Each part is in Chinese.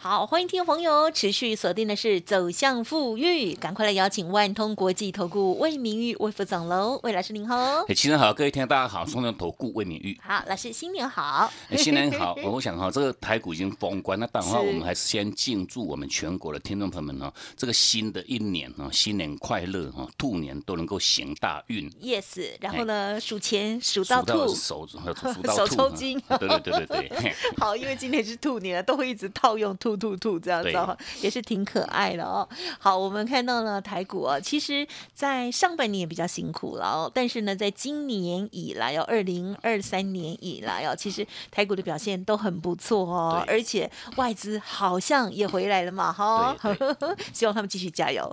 好，欢迎听众朋友持续锁定的是走向富裕，赶快来邀请万通国际投顾魏明玉魏副总喽，魏老师您好。哎，新年好，各位听众大家好，双人投顾魏明玉。好，老师新年好。新年好，我想哈，这个台股已经封关，那当然话，我们还是先敬祝我们全国的听众朋友们哈，这个新的一年哈，新年快乐哈，兔年都能够行大运。Yes，然后呢，数钱数到兔，手数到 手抽筋。对对对对对。好，因为今年是兔年了，都会一直套用兔。兔兔兔这样子哈，也是挺可爱的哦。好，我们看到了台股哦，其实在上半年也比较辛苦了哦，但是呢，在今年以来哦，二零二三年以来哦，其实台股的表现都很不错哦，而且外资好像也回来了嘛哈，希望他们继续加油。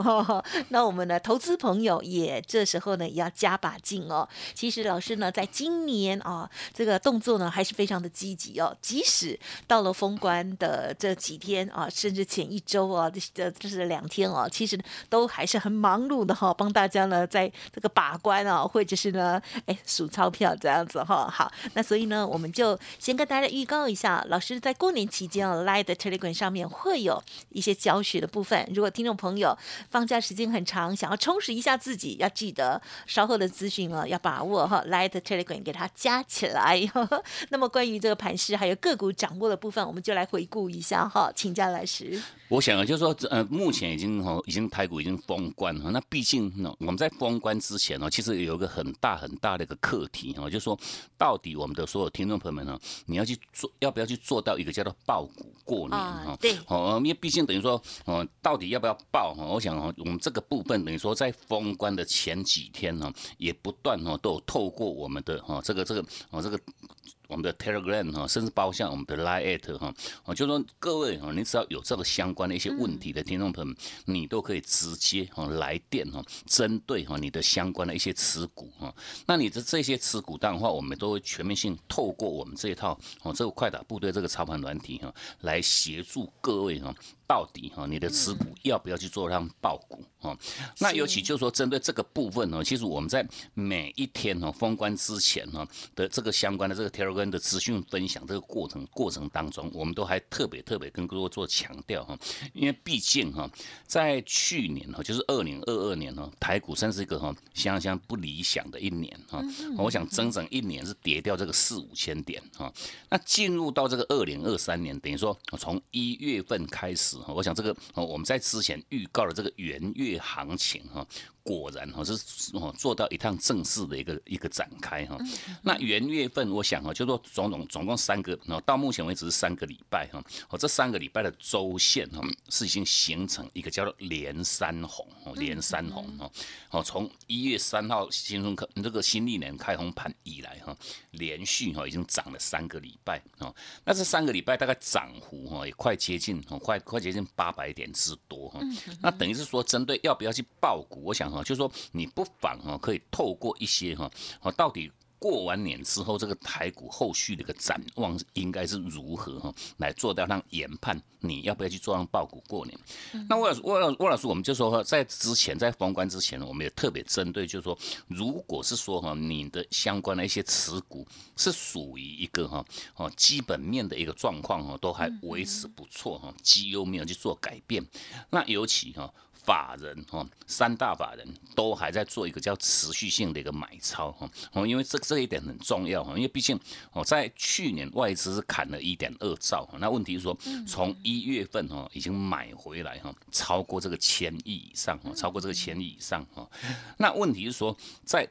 那我们的投资朋友也这时候呢也要加把劲哦。其实老师呢，在今年啊，这个动作呢还是非常的积极哦，即使到了封关的这几天。天啊，甚至前一周啊，这这是两天哦，其实都还是很忙碌的哈，帮大家呢在这个把关啊，或者是呢，哎数钞票这样子哈。好，那所以呢，我们就先跟大家预告一下，老师在过年期间啊，Live Telegram 上面会有一些教学的部分。如果听众朋友放假时间很长，想要充实一下自己，要记得稍后的资讯啊，要把握哈，Live Telegram 给它加起来。那么关于这个盘势还有个股掌握的部分，我们就来回顾一下哈。请假来时，我想啊，就是说，呃，目前已经哦，已经台股已经封关了。那毕竟呢，我们在封关之前呢，其实有一个很大很大的一个课题哈，就是说，到底我们的所有听众朋友们呢，你要去做，要不要去做到一个叫做爆股过年哈？对，哦，因为毕竟等于说，哦，到底要不要爆哈？我想哦，我们这个部分等于说，在封关的前几天呢，也不断哦，都有透过我们的哈，这个这个哦，这个。我们的 Telegram 哈，甚至包括像我们的 Line 哈，哦，就说各位哈，你只要有这个相关的一些问题的听众朋友，你都可以直接哈来电哈，针对哈你的相关的一些持股哈，那你的这些持股的话，我们都会全面性透过我们这一套哦，这个快打部队这个操盘软体哈，来协助各位哈。到底哈，你的持股要不要去做让爆股哈？那尤其就是说，针对这个部分呢，其实我们在每一天哦封关之前哈的这个相关的这个 Telegram 的资讯分享这个过程过程当中，我们都还特别特别跟各位做强调哈，因为毕竟哈，在去年哈，就是二零二二年哈，台股算是一个哈相当不理想的一年哈。我想整整一年是跌掉这个四五千点哈。那进入到这个二零二三年，等于说从一月份开始哈。我想这个，我们在之前预告的这个元月行情哈。果然哈是哦做到一趟正式的一个一个展开哈，那元月份我想哈就说总总总共三个，然后到目前为止是三个礼拜哈，哦这三个礼拜的周线哈是已经形成一个叫做连三红哦连三红哦哦从一月三号新春开这个新历年开红盘以来哈，连续哈已经涨了三个礼拜哦，那这三个礼拜大概涨幅哈也快接近哦快快接近八百点之多哈，那等于是说针对要不要去爆股，我想。啊，就是说你不妨啊，可以透过一些哈，啊，到底过完年之后这个台股后续的一个展望应该是如何哈，来做到让研判你要不要去做上爆股过年？那魏老魏老魏老师，我们就说在之前在封关之前呢，我们也特别针对，就是说如果是说哈，你的相关的一些持股是属于一个哈哦基本面的一个状况哈，都还维持不错哈，绩优没有去做改变，那尤其哈。法人哈，三大法人都还在做一个叫持续性的一个买超哈，哦，因为这这一点很重要哈，因为毕竟哦，在去年外资是砍了一点二兆，那问题是说从一月份哈已经买回来哈，超过这个千亿以上哈，超过这个千亿以上哈，那问题是说在。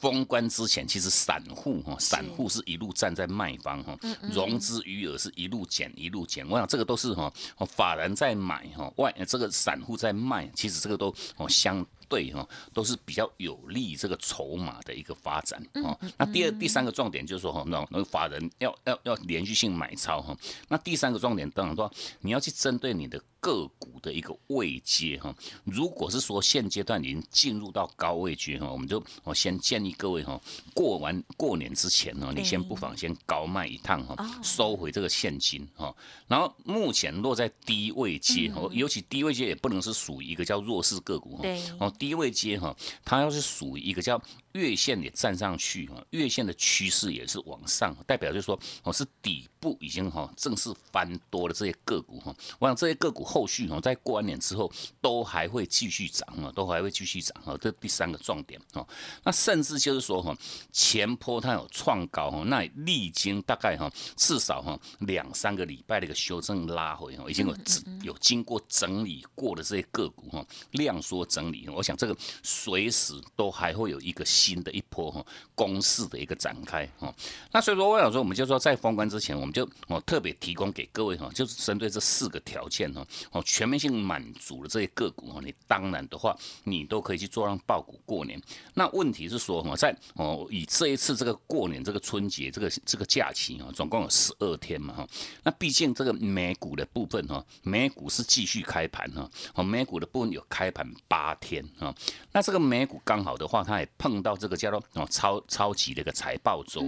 封关之前，其实散户哈，散户是一路站在卖方哈，融资余额是一路减一路减。我想这个都是哈，法人在买哈，外这个散户在卖，其实这个都哦相。对哈，都是比较有利这个筹码的一个发展哦。那第二、第三个重点就是说哈，那那个法人要要要连续性买超哈。那第三个重点当然说，你要去针对你的。个股的一个位阶哈，如果是说现阶段已经进入到高位阶哈，我们就我先建议各位哈，过完过年之前呢，你先不妨先高卖一趟哈，收回这个现金哈。然后目前落在低位阶哈，尤其低位阶也不能是属于一个叫弱势个股哈，哦低位接哈，它要是属于一个叫月线也站上去哈，月线的趋势也是往上，代表就是说哦是底部已经哈正式翻多了这些个股哈，我想这些个股。后续哦，在过完年之后都还会继续涨啊，都还会继续涨啊，这第三个重点哦。那甚至就是说哈，前坡它有创高哈，那历经大概哈至少哈两三个礼拜的一个修正拉回哈，已经有有经过整理过的这些个股哈，量缩整理，我想这个随时都还会有一个新的一波哈攻势的一个展开哈。那所以说我想说，我们就说在封关之前，我们就我特别提供给各位哈，就是针对这四个条件哈。哦，全面性满足了这些个股哦，你当然的话，你都可以去做让爆股过年。那问题是说哈，在哦以这一次这个过年这个春节这个这个假期啊，总共有十二天嘛哈。那毕竟这个美股的部分哈，美股是继续开盘哈。哦，美股的部分有开盘八天啊。那这个美股刚好的话，它也碰到这个叫做哦超超级的一个财报周。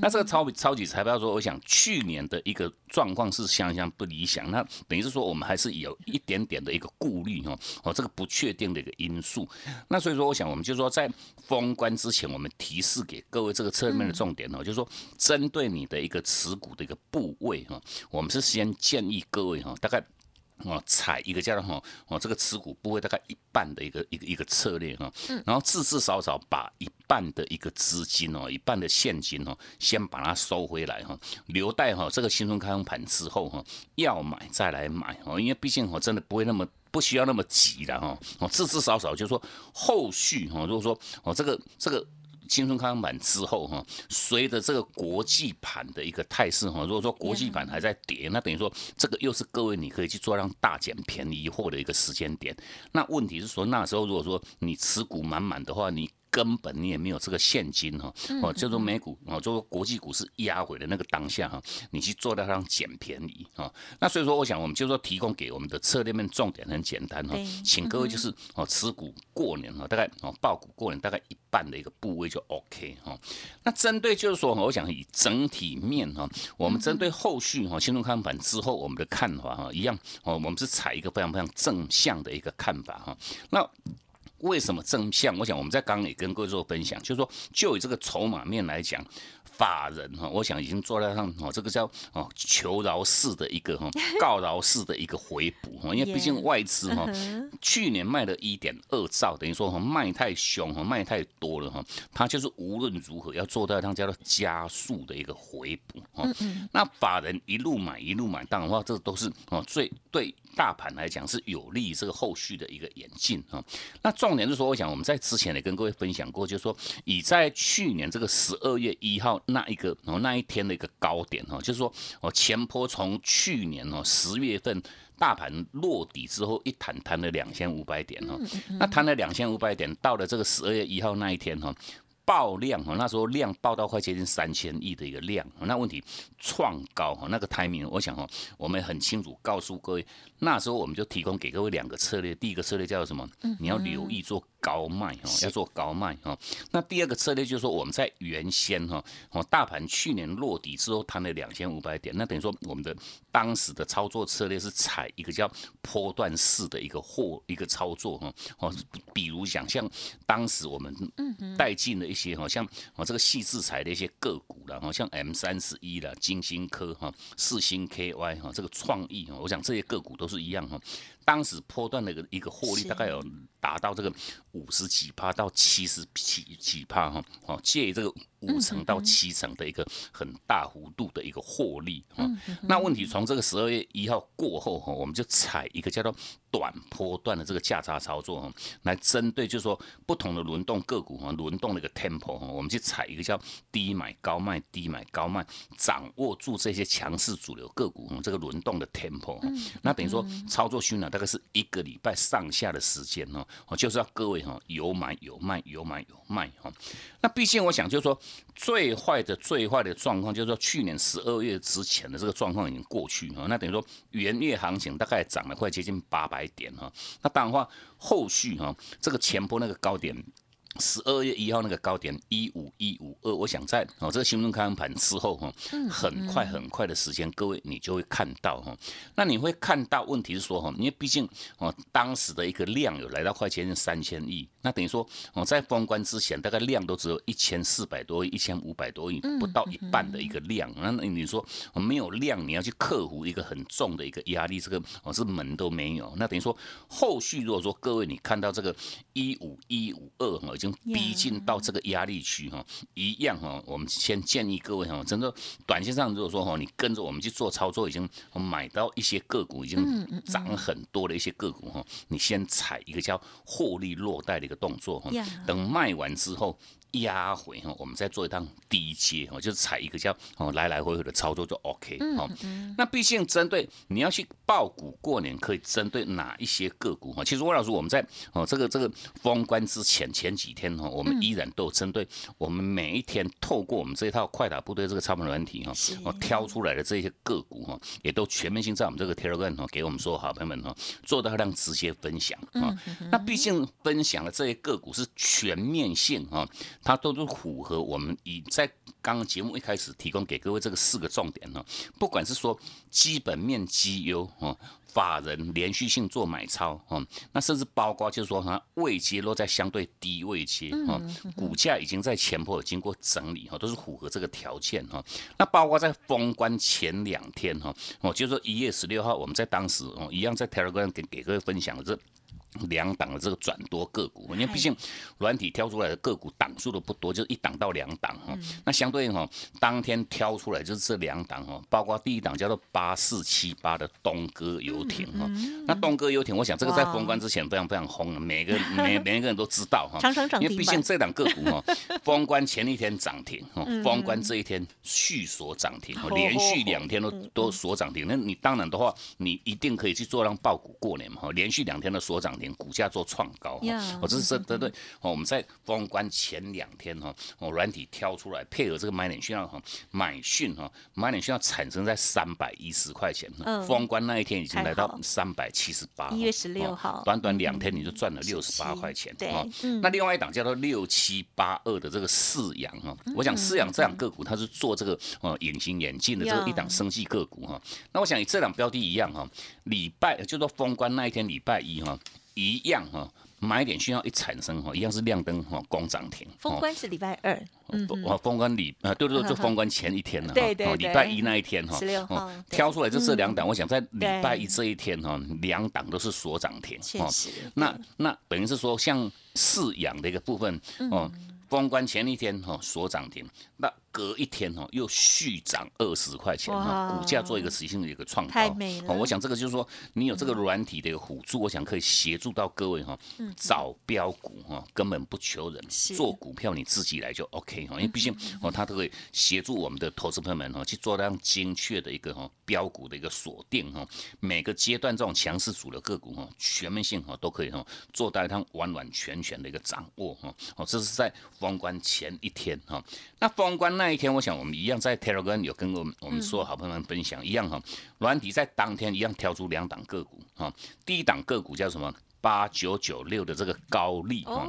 那这个超超级财报周，我想去年的一个状况是相当不理想。那等于是说我们还是。有一点点的一个顾虑哈，哦，这个不确定的一个因素。那所以说，我想我们就说在封关之前，我们提示给各位这个侧面的重点哦，就是说针对你的一个持股的一个部位哈，我们是先建议各位哈，大概。哦，踩一个叫做哈，哦，这个持股部位大概一半的一个一个一个策略哈，然后至至少少把一半的一个资金哦，一半的现金哦，先把它收回来哈，留待哈这个新春开盘之后哈，要买再来买哦，因为毕竟我真的不会那么不需要那么急的哈，哦，至至少少就是说后续哈，如果说哦这个这个。青春康满之后哈，随着这个国际盘的一个态势哈，如果说国际盘还在跌，那等于说这个又是各位你可以去做让大减便宜货的一个时间点。那问题是说那时候如果说你持股满满的话，你。根本你也没有这个现金哈，哦，叫做美股哦，就说国际股市压回的那个当下哈，你去做到上捡便宜啊。那所以说，我想我们就说提供给我们的策略面重点很简单哈，请各位就是哦持股过年哈，大概哦爆股过年大概一半的一个部位就 OK 哈。那针对就是说，我想以整体面哈，我们针对后续哈新中看板之后我们的看法哈一样哦，我们是采一个非常非常正向的一个看法哈。那为什么正向？我想我们在刚刚也跟各位做分享，就是说，就以这个筹码面来讲。法人哈，我想已经做到上哦，这个叫哦求饶式的一个哈 告饶式的一个回补哈，因为毕竟外资哈去年卖了一点二兆，等于说哈卖太凶哈卖太多了哈，它就是无论如何要做到让叫做加速的一个回补哈。那法人一路买一路买，当然话这都是哦最对大盘来讲是有利这个后续的一个演进啊。那重点是说，我想我们在之前也跟各位分享过，就是说以在去年这个十二月一号。那一个哦，那一天的一个高点哈，就是说哦，前坡从去年哦十月份大盘落底之后，一弹弹了两千五百点哈，那弹了两千五百点，到了这个十二月一号那一天哈。爆量哈，那时候量爆到快接近三千亿的一个量，那问题创高哈，那个 timing 我想哈，我们很清楚告诉各位，那时候我们就提供给各位两个策略，第一个策略叫做什么？你要留意做高卖哈，要做高卖哈。那第二个策略就是说，我们在原先哈，哦大盘去年落底之后弹了两千五百点，那等于说我们的当时的操作策略是采一个叫波段式的一个货一个操作哈，哦，比如想像当时我们带进的。一些好像哦这个细制裁的一些个股了，哈，像 M 三十一了、金星科哈、四星 KY 哈，这个创意哈，我想这些个股都是一样哈。当时波段的一个一个获利大概有达到这个五十几帕到七十几几帕哈，哦，借这个五成到七成的一个很大幅度的一个获利哈。那问题从这个十二月一号过后哈，我们就采一个叫做。短波段的这个价差操作哈，来针对就是说不同的轮动个股哈，轮动的一个 tempo 哈，我们去踩一个叫低买高卖，低买高卖，掌握住这些强势主流个股，这个轮动的 tempo 哈，那等于说操作训练大概是一个礼拜上下的时间哦，就是要各位哈有买有卖，有买有卖哈。那毕竟我想就是说最坏的最坏的状况就是说去年十二月之前的这个状况已经过去哈，那等于说元月行情大概涨了快接近八百。点哈，那当然话，后续哈，这个前波那个高点。十二月一号那个高点一五一五二，我想在哦这个新闻开盘之后哈，很快很快的时间，各位你就会看到哈。那你会看到，问题是说哈，因为毕竟哦当时的一个量有来到快接近三千亿，那等于说哦在封关之前，大概量都只有一千四百多亿、一千五百多亿，不到一半的一个量。那你说没有量，你要去克服一个很重的一个压力，这个哦是门都没有。那等于说后续如果说各位你看到这个一五一五二哈。逼近到这个压力区哈，一样哈，我们先建议各位哈，真的短线上如果说哈，你跟着我们去做操作，已经买到一些个股，已经涨很多的一些个股哈，你先踩一个叫获利落袋的一个动作哈，等卖完之后。压回哈，我们再做一趟低阶哈，就是踩一个叫哦来来回回的操作就 OK 哈。那毕竟针对你要去爆股过年，可以针对哪一些个股哈？其实魏老师我们在哦这个这个封关之前前几天哈，我们依然都有针对我们每一天透过我们这一套快打部队这个操盘软体哈，哦挑出来的这些个股哈，也都全面性在我们这个 Telegram 哈给我们所有好朋友们哈做到量直接分享啊。那毕竟分享的这些个股是全面性哈。它都是符合我们以在刚刚节目一开始提供给各位这个四个重点呢，不管是说基本面绩优哦，法人连续性做买超哦，那甚至包括就是说哈位阶落在相对低位阶哦，股价已经在前坡经过整理哈，都是符合这个条件哈。那包括在封关前两天哈，哦，就是说一月十六号，我们在当时哦一样在 Telegram 给给各位分享的这。两档的这个转多个股，因为毕竟软体挑出来的个股档数都不多，就是一档到两档哈。那相对应哈，当天挑出来就是这两档哈，包括第一档叫做八四七八的东哥游艇哈。那东哥游艇，我想这个在封关之前非常非常红，每个每每一个人都知道哈。因为毕竟这档个股哈，封关前一天涨停，封关这一天续锁涨停，连续两天都都锁涨停。那你当然的话，你一定可以去做让爆股过年嘛哈，连续两天的锁涨停。股价做创高，我，这是这对对哦。我们在封关前两天哈，哦，软体挑出来配合这个买点讯号哈，买讯哈，买点讯号产生在三百一十块钱，封关那一天已经来到三百七十八，一月十六号，短短两天你就赚了六十八块钱，对，那另外一档叫做六七八二的这个四阳哈，我想四阳这两个股它是做这个呃隐形眼镜的这个一档生技个股哈，那我想以这两标的一样哈，礼拜就说封关那一天礼拜一哈。一样哈，买点讯号一产生哈，一样是亮灯哈，攻涨停。封关是礼拜二，嗯，封关礼啊，对对对，就封关前一天了，对对礼拜一那一天哈，十六号挑出来就这两档，我想在礼拜一这一天哈，两档都是锁涨停，确实。那那等于是说，像饲养的一个部分哦，封关前一天哈锁涨停，那。隔一天哦，又续涨二十块钱哈，股价做一个持续性的一个创高，太美了。我想这个就是说，你有这个软体的一个辅助，我想可以协助到各位哈，找标股哈，根本不求人，做股票你自己来就 OK 哈，因为毕竟哦，它都会协助我们的投资朋友们哈，去做这样精确的一个哈标股的一个锁定哈，每个阶段这种强势组的个股哈，全面性哈都可以哈做到一趟完完全全的一个掌握哈，哦，这是在封关前一天哈，那封关那。那一天，我想我们一样在 Telegram 有跟我们我们所有好朋友们分享一样哈，软体在当天一样挑出两档个股哈，第一档个股叫什么？八九九六的这个高利哈，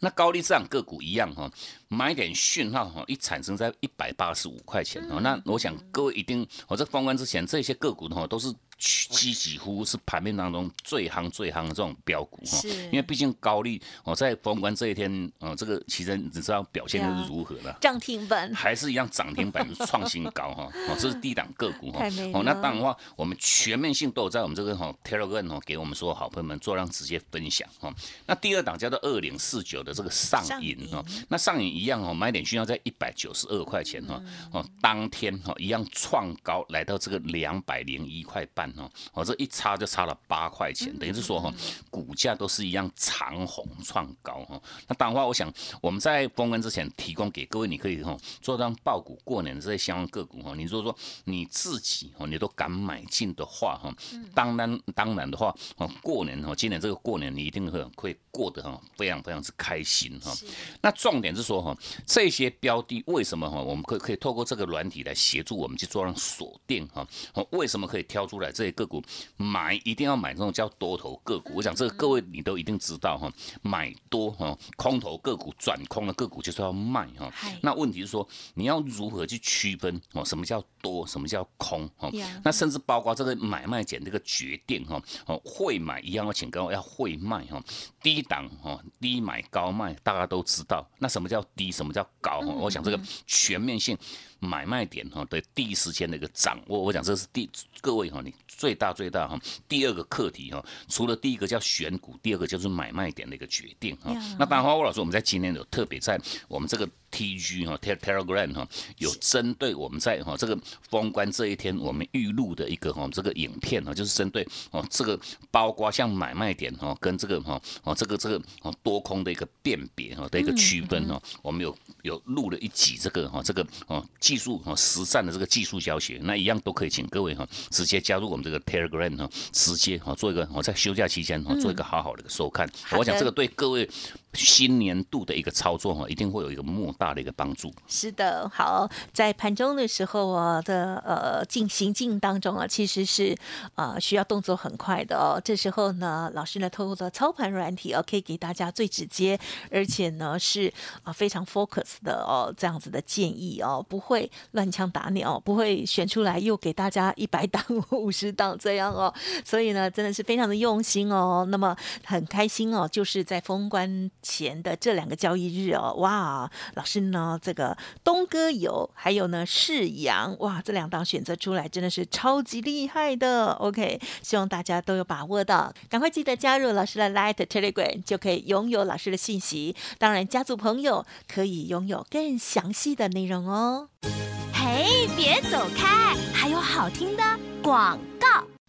那高利这档个股一样哈，买点讯号哈，一产生在一百八十五块钱哈，那我想各位一定我在封关之前，这些个股的话都是。几几乎是盘面当中最夯最夯的这种标股哈，因为毕竟高利哦，在封关这一天，呃，这个其实你知道表现是如何的，涨停板。还是一样涨停板创新高哈，哦，这是低档个股哈哦，那了当然的话，我们全面性都有在我们这个哈 Telegram 哦，给我们所有好朋友们做让直接分享哈。那第二档叫做二零四九的这个上上影哦，那上影一样哦，买点需要在一百九十二块钱哈，哦，当天哈一样创高来到这个两百零一块半哦，哦，这一差就差了八块钱，等于是说哈，股价都是一样长红创高哈。那当然话，我想我们在封关之前提供给各位，你可以哈做张爆股过年这些相关个股哈，你如果说你自己哦你都敢买进的话哈，当然当然的话哦过年哦今年这个过年你一定会会过得哈非常非常之开心哈。那重点是说哈这些标的为什么哈我们可以可以透过这个软体来协助我们去做上锁定哈？哦为什么可以挑出来这些个股买一定要买这种叫多头个股？我想这个各位你都一定知道哈，买多哈空头个股转空的个股就是要卖哈。那问题是说你要如何去区分哦什么叫多，什么叫空哦？那甚至包括这个买卖点这个决定哈哦会买一样要请各位要会卖哈，低档哈低买高卖大家都知道。那什么叫低，什么叫高？哈，我想这个全面性。买卖点哈的第一时间的一个掌握，我讲这是第各位哈你最大最大哈第二个课题哈，除了第一个叫选股，第二个就是买卖点的一个决定哈呀。那当然，花花老师我们在今天有特别在我们这个 TG 哈 Telegram 哈有针对我们在哈这个封关这一天我们预录的一个哈这个影片哈，就是针对哦这个包括像买卖点哈跟这个哈哦这个这个哦多空的一个辨别哈的一个区分哈，我们有有录了一集这个哈这个哦技术哦实战的这个技术教学，那一样都可以请各位哈直接加入我们这个 Telegram 哈，直接哈做一个我在休假期间哈做一个好好的一个收看，我想这个对各位新年度的一个操作哈，一定会有一个莫大的一个帮助。是的，好，在盘中的时候啊的呃进行进当中啊，其实是呃需要动作很快的哦。这时候呢，老师呢透过的操盘软体哦，可以给大家最直接，而且呢是啊非常 focus 的哦这样子的建议哦，不会乱枪打鸟，不会选出来又给大家一百档、五十档这样哦。所以呢，真的是非常的用心哦。那么很开心哦，就是在封关前的这两个交易日哦，哇，老师呢这个东哥有，还有呢世阳，哇，这两档选择出来真的是超级厉害的。OK，希望大家都有把握到，赶快记得加入老师的 Light Telegram，就可以拥有老师的信息。当然，家族朋友可以拥有更详细的内容哦。嘿，别走开，还有好听的广告。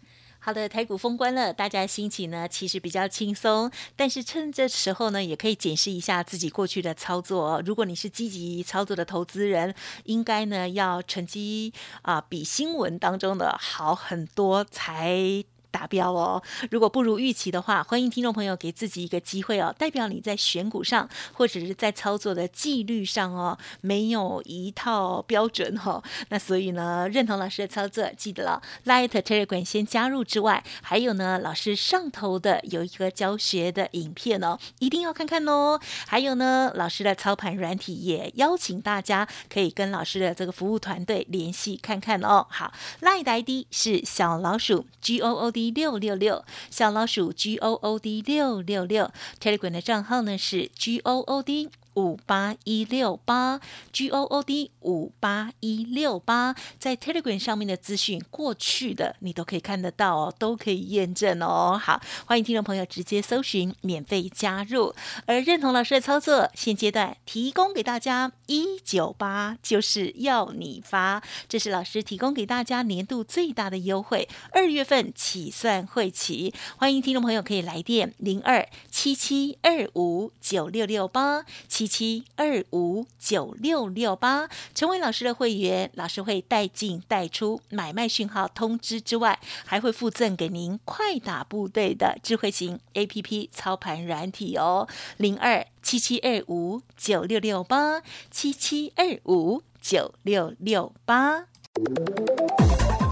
好的，台股封关了，大家心情呢其实比较轻松，但是趁这时候呢，也可以检视一下自己过去的操作。如果你是积极操作的投资人，应该呢要成绩啊、比新闻当中的好很多才。达标哦！如果不如预期的话，欢迎听众朋友给自己一个机会哦，代表你在选股上或者是在操作的纪律上哦，没有一套标准哦。那所以呢，认同老师的操作，记得了，Light Telegram 先加入之外，还有呢，老师上头的有一个教学的影片哦，一定要看看哦。还有呢，老师的操盘软体也邀请大家可以跟老师的这个服务团队联系看看哦。好，Light ID 是小老鼠 G O O D 六六六，小老鼠 G O O D 六六六，Telegram 的账号呢是 G O O D。五八一六八 G O O D 五八一六八，在 Telegram 上面的资讯，过去的你都可以看得到哦，都可以验证哦。好，欢迎听众朋友直接搜寻，免费加入。而认同老师的操作，现阶段提供给大家一九八，就是要你发，这是老师提供给大家年度最大的优惠，二月份起算会期，欢迎听众朋友可以来电零二七七二五九六六八。七七二五九六六八，成为老师的会员，老师会带进带出买卖讯号通知之外，还会附赠给您快打部队的智慧型 A P P 操盘软体哦，零二七七二五九六六八七七二五九六六八。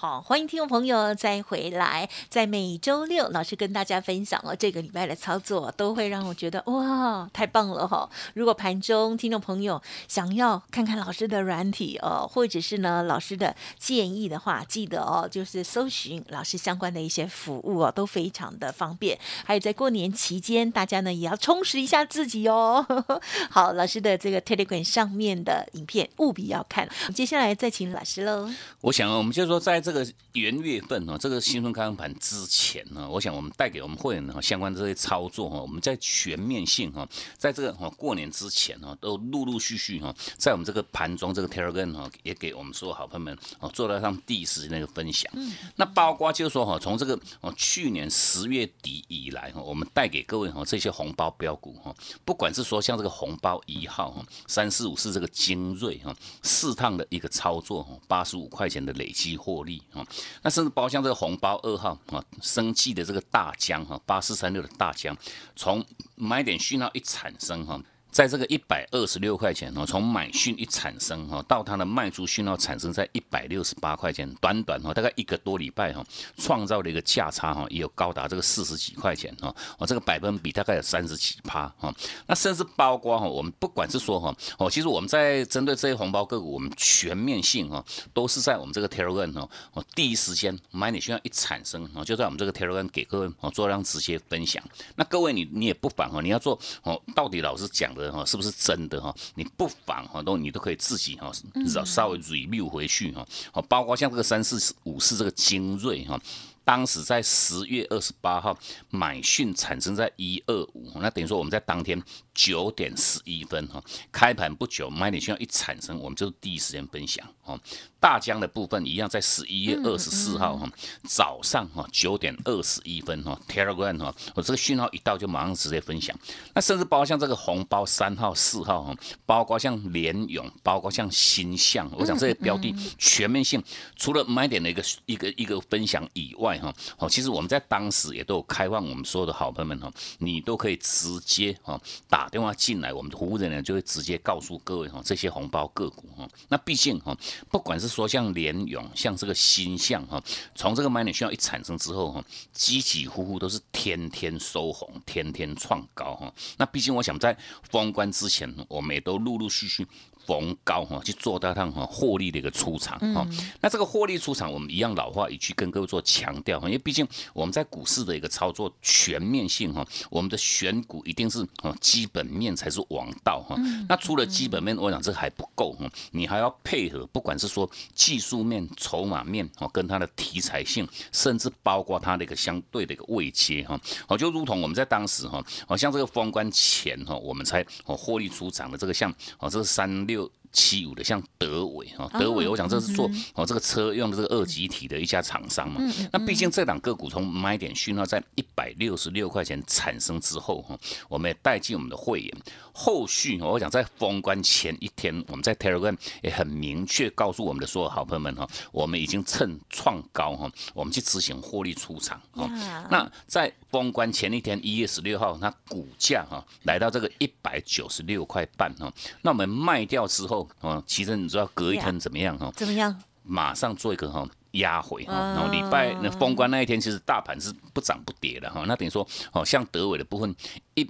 好，欢迎听众朋友再回来。在每周六，老师跟大家分享了这个礼拜的操作，都会让我觉得哇，太棒了哈！如果盘中听众朋友想要看看老师的软体哦，或者是呢老师的建议的话，记得哦，就是搜寻老师相关的一些服务哦，都非常的方便。还有在过年期间，大家呢也要充实一下自己哦。好，老师的这个 Telegram 上面的影片务必要看。接下来再请老师喽。我想，我们就说在这。这个元月份哦，这个新春开盘盘之前呢，我想我们带给我们会员哈相关这些操作哈，我们在全面性哈，在这个哈过年之前哈，都陆陆续续哈，在我们这个盘中这个 Telegram 哈，也给我们所有好朋友们哦做到上第一时间那个分享。嗯。那包括就是说哈，从这个哦去年十月底以来哈，我们带给各位哈这些红包标股哈，不管是说像这个红包一号哈，三四五四这个精锐哈，四趟的一个操作哈，八十五块钱的累积获利。啊，那甚至包括像这个红包二号啊，生气的这个大江哈，八四三六的大江，从买点讯号一产生哈。在这个一百二十六块钱哦，从买讯一产生哈，到它的卖出讯号产生在一百六十八块钱，短短哈大概一个多礼拜哈，创造了一个价差哈，也有高达这个四十几块钱哈，哦这个百分比大概有三十几趴哈，那甚至包括哈，我们不管是说哈，哦其实我们在针对这些红包个股，我们全面性哈，都是在我们这个 Telegram 哦，哦第一时间买你讯号一产生哦，就在我们这个 Telegram 给各位哦做这样直接分享，那各位你你也不妨哈，你要做哦，到底老师讲的。哈，是不是真的哈？你不妨哈，都你都可以自己哈，稍稍微 review 回去哈。哦，包括像这个三四五四这个精锐哈。当时在十月二十八号买讯产生在一二五，那等于说我们在当天九点十一分哈开盘不久买点讯号一产生，我们就第一时间分享哦。大疆的部分一样在十一月二十四号哈早上哈九点二十一分哈 Telegram 哈我这个讯号一到就马上直接分享。那甚至包括像这个红包三号四号哈，包括像联勇，包括像新象，我想这些标的全面性，除了买点的一个一个一个分享以外。哈，好，其实我们在当时也都有开放，我们所有的好朋友们哈，你都可以直接哈打电话进来，我们的服务人员就会直接告诉各位哈这些红包个股哈。那毕竟哈，不管是说像联勇，像这个新象哈，从这个买点需要一产生之后哈，起起伏伏都是天天收红，天天创高哈。那毕竟我想在封关之前，我们也都陆陆续续。逢高哈去做到趟哈获利的一个出场哈，那这个获利出场，我们一样老话一句跟各位做强调哈，因为毕竟我们在股市的一个操作全面性哈，我们的选股一定是啊基本面才是王道哈。那除了基本面，我想这还不够哈，你还要配合，不管是说技术面、筹码面哦，跟它的题材性，甚至包括它的一个相对的一个位阶哈，哦就如同我们在当时哈，哦像这个封关前哈，我们才哦获利出场的这个像哦这个三六。七五的像德伟哈，德伟我想这是做哦这个车用的这个二级体的一家厂商嘛。那毕竟这档个股从买点讯号在一百六十六块钱产生之后哈，我们也带进我们的会员。后续我想在封关前一天，我们在 Telegram 也很明确告诉我们的所有好朋友们哈，我们已经趁创高哈，我们去执行获利出场哈。那在封关前一天一月十六号，它股价哈来到这个一百九十六块半哈，那我们卖掉之后。啊，其实你知道隔一天怎么样哈？怎么样？马上做一个哈压回哈，然后礼拜那封关那一天，其实大盘是不涨不跌的哈。那等于说，哦，像德伟的部分一。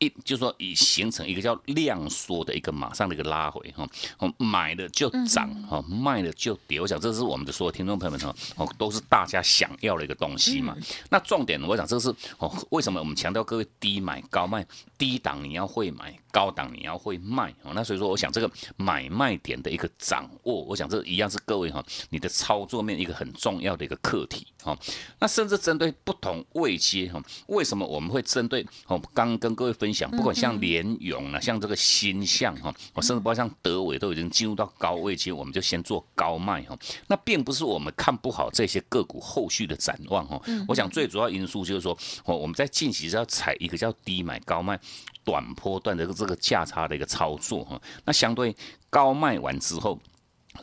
一就是说，已形成一个叫量缩的一个马上的一个拉回哈，哦买的就涨哈，卖的就跌。我想这是我们的所有听众朋友们哈，哦都是大家想要的一个东西嘛。那重点我想这是哦，为什么我们强调各位低买高卖，低档你要会买，高档你要会卖哦。那所以说，我想这个买卖点的一个掌握，我想这一样是各位哈，你的操作面一个很重要的一个课题哈。那甚至针对不同位阶哈，为什么我们会针对哦，刚跟各位分。想不管像联勇啊，像这个新象哈，我甚至包括像德伟都已经进入到高位其实，我们就先做高卖哈。那并不是我们看不好这些个股后续的展望哈。我想最主要因素就是说，哦，我们在近期是要踩一个叫低买高卖、短波段的这个价差的一个操作哈。那相对高卖完之后。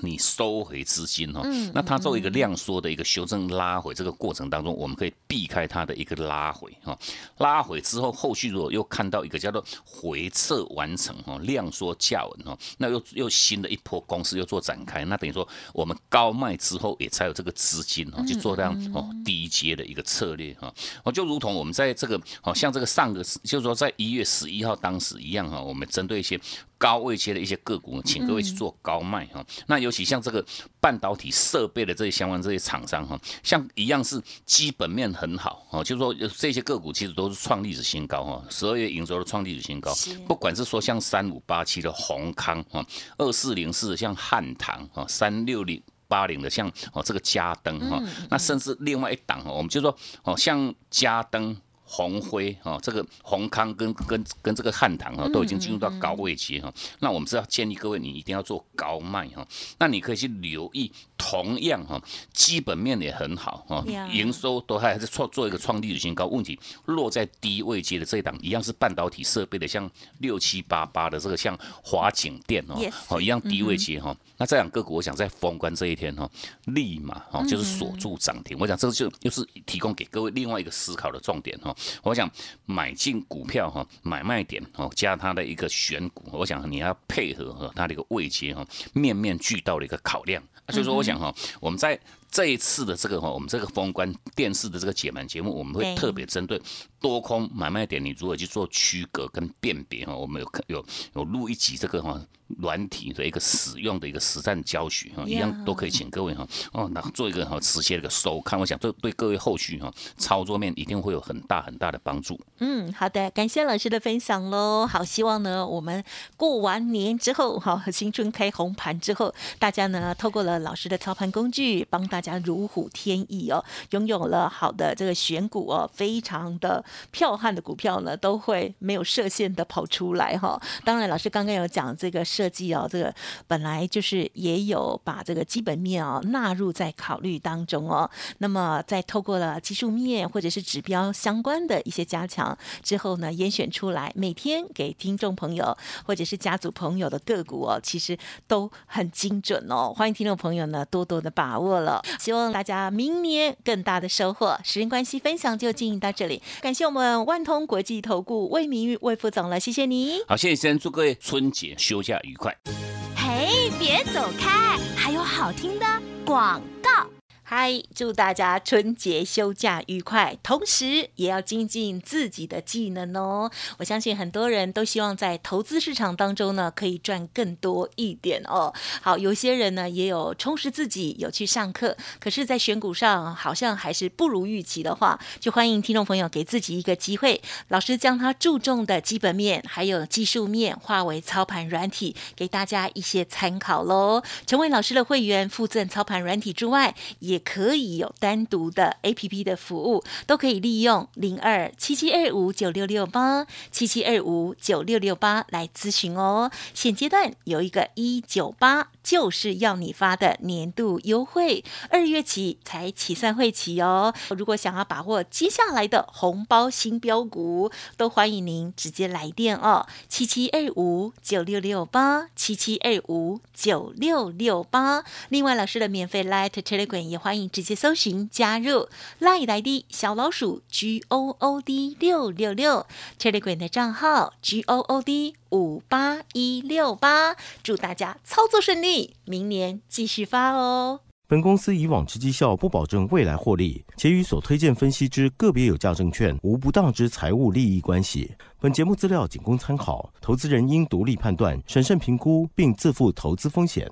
你收回资金哦，嗯那它作为一个量缩的一个修正拉回这个过程当中，我们可以避开它的一个拉回哈，拉回之后，后续如果又看到一个叫做回撤完成哦，量缩价稳哦，那又又新的一波公司又做展开，那等于说我们高卖之后也才有这个资金哦去做这样哦低阶的一个策略哈，哦就如同我们在这个哦像这个上个就是说在一月十一号当时一样哈，我们针对一些。高位切的一些个股，请各位去做高卖哈。那尤其像这个半导体设备的这些相关这些厂商哈，像一样是基本面很好哦，就是说这些个股其实都是创历史新高哈，十二月营收都创历史新高。不管是说像三五八七的宏康哈，二四零四像汉唐哈，三六零八零的像哦这个嘉登哈，那甚至另外一档哦，我们就说哦像嘉登。红辉哈，这个宏康跟跟跟这个汉唐哈，都已经进入到高位阶哈。那我们是要建议各位，你一定要做高卖哈。那你可以去留意，同样哈，基本面也很好哈，营收都还还是创做一个创历史新高。问题落在低位阶的这一档，一样是半导体设备的，像六七八八的这个像华景电哦，哦一样低位阶哈。那这两个股，我想在封关这一天哈，立马哈就是锁住涨停。我想这就又是提供给各位另外一个思考的重点哈。我想买进股票哈，买卖点哦，加它的一个选股，我想你要配合哈它的一个位阶哈，面面俱到的一个考量。所以说，我想哈，我们在这一次的这个哈，我们这个封关电视的这个解盘节目，我们会特别针对多空买卖点，你如何去做区隔跟辨别哈。我们有有有录一集这个哈。软体的一个使用的一个实战教学哈，一样都可以请各位哈哦，那做一个哈直接的一个收看，我想这对各位后续哈操作面一定会有很大很大的帮助。嗯，好的，感谢老师的分享喽。好，希望呢我们过完年之后哈，新春开红盘之后，大家呢透过了老师的操盘工具，帮大家如虎添翼哦，拥有了好的这个选股哦，非常的彪悍的股票呢，都会没有设限的跑出来哈。当然，老师刚刚有讲这个。设计哦，这个本来就是也有把这个基本面哦纳入在考虑当中哦。那么在透过了技术面或者是指标相关的一些加强之后呢，严选出来每天给听众朋友或者是家族朋友的个股哦，其实都很精准哦。欢迎听众朋友呢多多的把握了，希望大家明年更大的收获。时间关系，分享就进行到这里，感谢我们万通国际投顾魏明玉魏副总了，谢谢你。好，谢谢先祝各位春节休假。愉快！嘿，别走开，还有好听的广告。嗨，祝大家春节休假愉快，同时也要精进自己的技能哦。我相信很多人都希望在投资市场当中呢，可以赚更多一点哦。好，有些人呢也有充实自己，有去上课，可是，在选股上好像还是不如预期的话，就欢迎听众朋友给自己一个机会，老师将他注重的基本面还有技术面化为操盘软体，给大家一些参考喽。成为老师的会员，附赠操盘软体之外，也也可以有单独的 A P P 的服务，都可以利用零二七七二五九六六八七七二五九六六八来咨询哦。现阶段有一个一九八，就是要你发的年度优惠，二月起才起算会起哦。如果想要把握接下来的红包新标股，都欢迎您直接来电哦，七七二五九六六八七七二五九六六八。另外，老师的免费 Light Telegram 也。欢迎直接搜寻加入 Light 来的小老鼠 G O O D 六六六 Telegram 的账号 G O O D 五八一六八，祝大家操作顺利，明年继续发哦。本公司以往之绩效不保证未来获利，且与所推荐分析之个别有价证券无不当之财务利益关系。本节目资料仅供参考，投资人应独立判断、审慎评估，并自负投资风险。